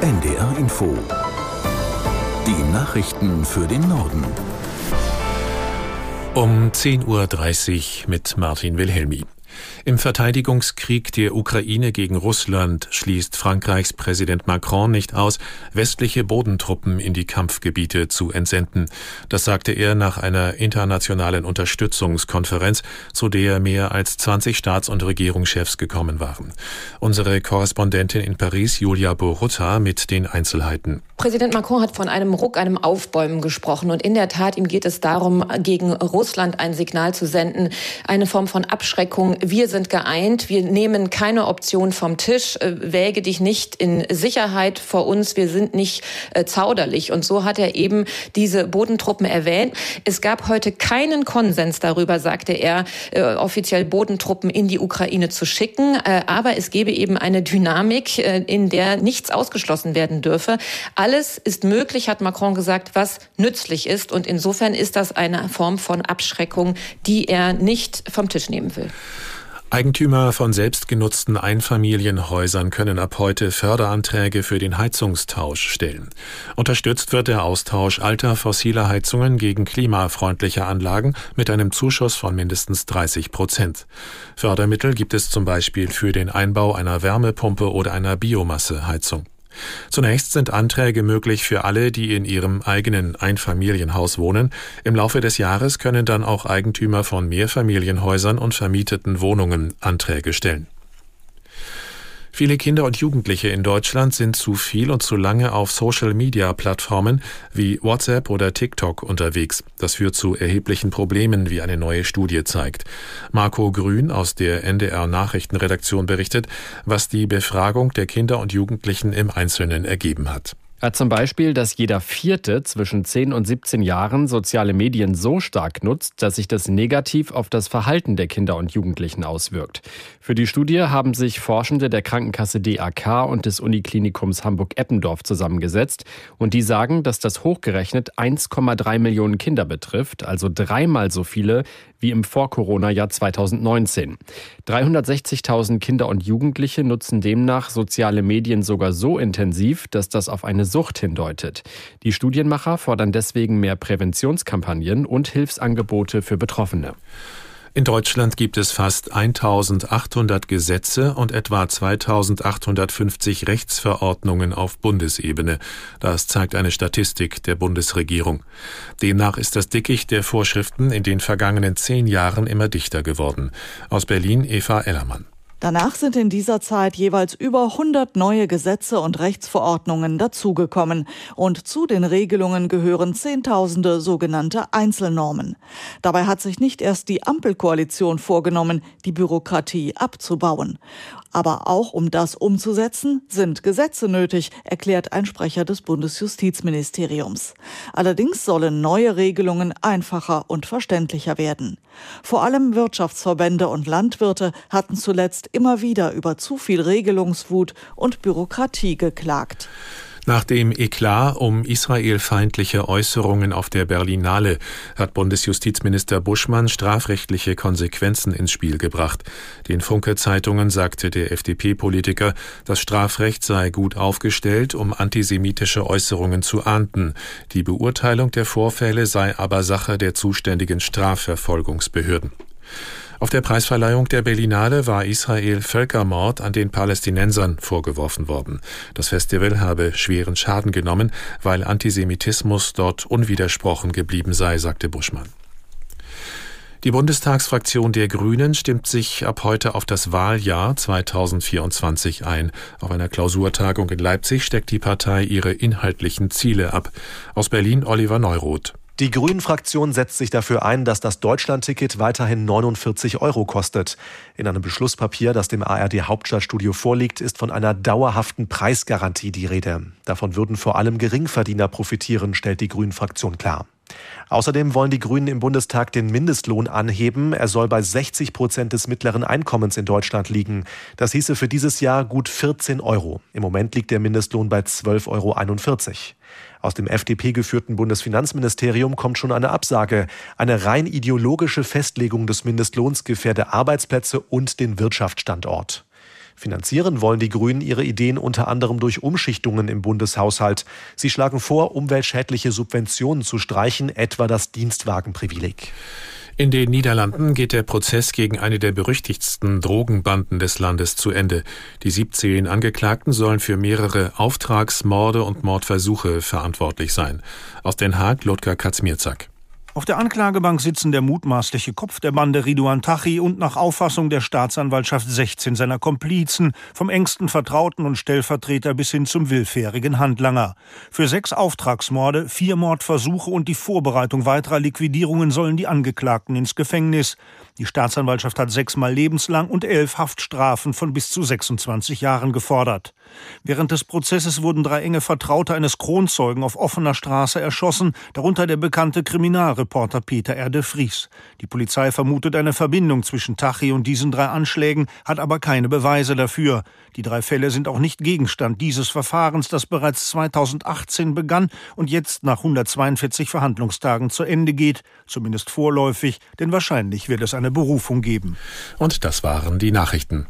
NDR Info. Die Nachrichten für den Norden. Um 10.30 Uhr mit Martin Wilhelmi. Im Verteidigungskrieg der Ukraine gegen Russland schließt Frankreichs Präsident Macron nicht aus, westliche Bodentruppen in die Kampfgebiete zu entsenden. Das sagte er nach einer internationalen Unterstützungskonferenz, zu der mehr als 20 Staats- und Regierungschefs gekommen waren. Unsere Korrespondentin in Paris, Julia Borutta, mit den Einzelheiten. Präsident Macron hat von einem Ruck, einem Aufbäumen gesprochen. Und in der Tat, ihm geht es darum, gegen Russland ein Signal zu senden, eine Form von Abschreckung. Wir sind geeint, wir nehmen keine Option vom Tisch, äh, wäge dich nicht in Sicherheit vor uns, wir sind nicht äh, zauderlich. Und so hat er eben diese Bodentruppen erwähnt. Es gab heute keinen Konsens darüber, sagte er, äh, offiziell Bodentruppen in die Ukraine zu schicken. Äh, aber es gebe eben eine Dynamik, in der nichts ausgeschlossen werden dürfe. Alles ist möglich, hat Macron gesagt, was nützlich ist. Und insofern ist das eine Form von Abschreckung, die er nicht vom Tisch nehmen will. Eigentümer von selbstgenutzten Einfamilienhäusern können ab heute Förderanträge für den Heizungstausch stellen. Unterstützt wird der Austausch alter fossiler Heizungen gegen klimafreundliche Anlagen mit einem Zuschuss von mindestens 30 Prozent. Fördermittel gibt es zum Beispiel für den Einbau einer Wärmepumpe oder einer Biomasseheizung. Zunächst sind Anträge möglich für alle, die in ihrem eigenen Einfamilienhaus wohnen. Im Laufe des Jahres können dann auch Eigentümer von Mehrfamilienhäusern und vermieteten Wohnungen Anträge stellen. Viele Kinder und Jugendliche in Deutschland sind zu viel und zu lange auf Social-Media-Plattformen wie WhatsApp oder TikTok unterwegs. Das führt zu erheblichen Problemen, wie eine neue Studie zeigt. Marco Grün aus der NDR Nachrichtenredaktion berichtet, was die Befragung der Kinder und Jugendlichen im Einzelnen ergeben hat. Ja, zum Beispiel, dass jeder Vierte zwischen 10 und 17 Jahren soziale Medien so stark nutzt, dass sich das negativ auf das Verhalten der Kinder und Jugendlichen auswirkt. Für die Studie haben sich Forschende der Krankenkasse DAK und des Uniklinikums Hamburg-Eppendorf zusammengesetzt und die sagen, dass das hochgerechnet 1,3 Millionen Kinder betrifft, also dreimal so viele wie im Vor-Corona-Jahr 2019. 360.000 Kinder und Jugendliche nutzen demnach soziale Medien sogar so intensiv, dass das auf eine Sucht hindeutet. Die Studienmacher fordern deswegen mehr Präventionskampagnen und Hilfsangebote für Betroffene. In Deutschland gibt es fast 1800 Gesetze und etwa 2850 Rechtsverordnungen auf Bundesebene. Das zeigt eine Statistik der Bundesregierung. Demnach ist das Dickicht der Vorschriften in den vergangenen zehn Jahren immer dichter geworden. Aus Berlin Eva Ellermann. Danach sind in dieser Zeit jeweils über 100 neue Gesetze und Rechtsverordnungen dazugekommen und zu den Regelungen gehören Zehntausende sogenannte Einzelnormen. Dabei hat sich nicht erst die Ampelkoalition vorgenommen, die Bürokratie abzubauen. Aber auch um das umzusetzen, sind Gesetze nötig, erklärt ein Sprecher des Bundesjustizministeriums. Allerdings sollen neue Regelungen einfacher und verständlicher werden. Vor allem Wirtschaftsverbände und Landwirte hatten zuletzt immer wieder über zu viel Regelungswut und Bürokratie geklagt. Nach dem Eklat um israelfeindliche Äußerungen auf der Berlinale hat Bundesjustizminister Buschmann strafrechtliche Konsequenzen ins Spiel gebracht. Den Funke-Zeitungen sagte der FDP-Politiker, das Strafrecht sei gut aufgestellt, um antisemitische Äußerungen zu ahnden. Die Beurteilung der Vorfälle sei aber Sache der zuständigen Strafverfolgungsbehörden. Auf der Preisverleihung der Berlinale war Israel Völkermord an den Palästinensern vorgeworfen worden. Das Festival habe schweren Schaden genommen, weil Antisemitismus dort unwidersprochen geblieben sei, sagte Buschmann. Die Bundestagsfraktion der Grünen stimmt sich ab heute auf das Wahljahr 2024 ein. Auf einer Klausurtagung in Leipzig steckt die Partei ihre inhaltlichen Ziele ab. Aus Berlin Oliver Neuroth. Die Grünen-Fraktion setzt sich dafür ein, dass das Deutschlandticket weiterhin 49 Euro kostet. In einem Beschlusspapier, das dem ARD Hauptstadtstudio vorliegt, ist von einer dauerhaften Preisgarantie die Rede. Davon würden vor allem Geringverdiener profitieren, stellt die Grünen-Fraktion klar. Außerdem wollen die Grünen im Bundestag den Mindestlohn anheben. Er soll bei 60 Prozent des mittleren Einkommens in Deutschland liegen. Das hieße für dieses Jahr gut 14 Euro. Im Moment liegt der Mindestlohn bei 12,41 Euro. Aus dem FDP geführten Bundesfinanzministerium kommt schon eine Absage. Eine rein ideologische Festlegung des Mindestlohns gefährde Arbeitsplätze und den Wirtschaftsstandort. Finanzieren wollen die Grünen ihre Ideen unter anderem durch Umschichtungen im Bundeshaushalt. Sie schlagen vor, umweltschädliche Subventionen zu streichen, etwa das Dienstwagenprivileg. In den Niederlanden geht der Prozess gegen eine der berüchtigsten Drogenbanden des Landes zu Ende. Die 17 Angeklagten sollen für mehrere Auftragsmorde und Mordversuche verantwortlich sein. Aus Den Haag, Lothar Katzmierzak. Auf der Anklagebank sitzen der mutmaßliche Kopf der Bande Ridouan Tachi und nach Auffassung der Staatsanwaltschaft 16 seiner Komplizen, vom engsten Vertrauten und Stellvertreter bis hin zum willfährigen Handlanger. Für sechs Auftragsmorde, vier Mordversuche und die Vorbereitung weiterer Liquidierungen sollen die Angeklagten ins Gefängnis. Die Staatsanwaltschaft hat sechsmal lebenslang und elf Haftstrafen von bis zu 26 Jahren gefordert. Während des Prozesses wurden drei enge Vertraute eines Kronzeugen auf offener Straße erschossen, darunter der bekannte Kriminalreporter Peter R. de Vries. Die Polizei vermutet eine Verbindung zwischen Tachi und diesen drei Anschlägen, hat aber keine Beweise dafür. Die drei Fälle sind auch nicht Gegenstand dieses Verfahrens, das bereits 2018 begann und jetzt nach 142 Verhandlungstagen zu Ende geht, zumindest vorläufig, denn wahrscheinlich wird es eine Berufung geben. Und das waren die Nachrichten.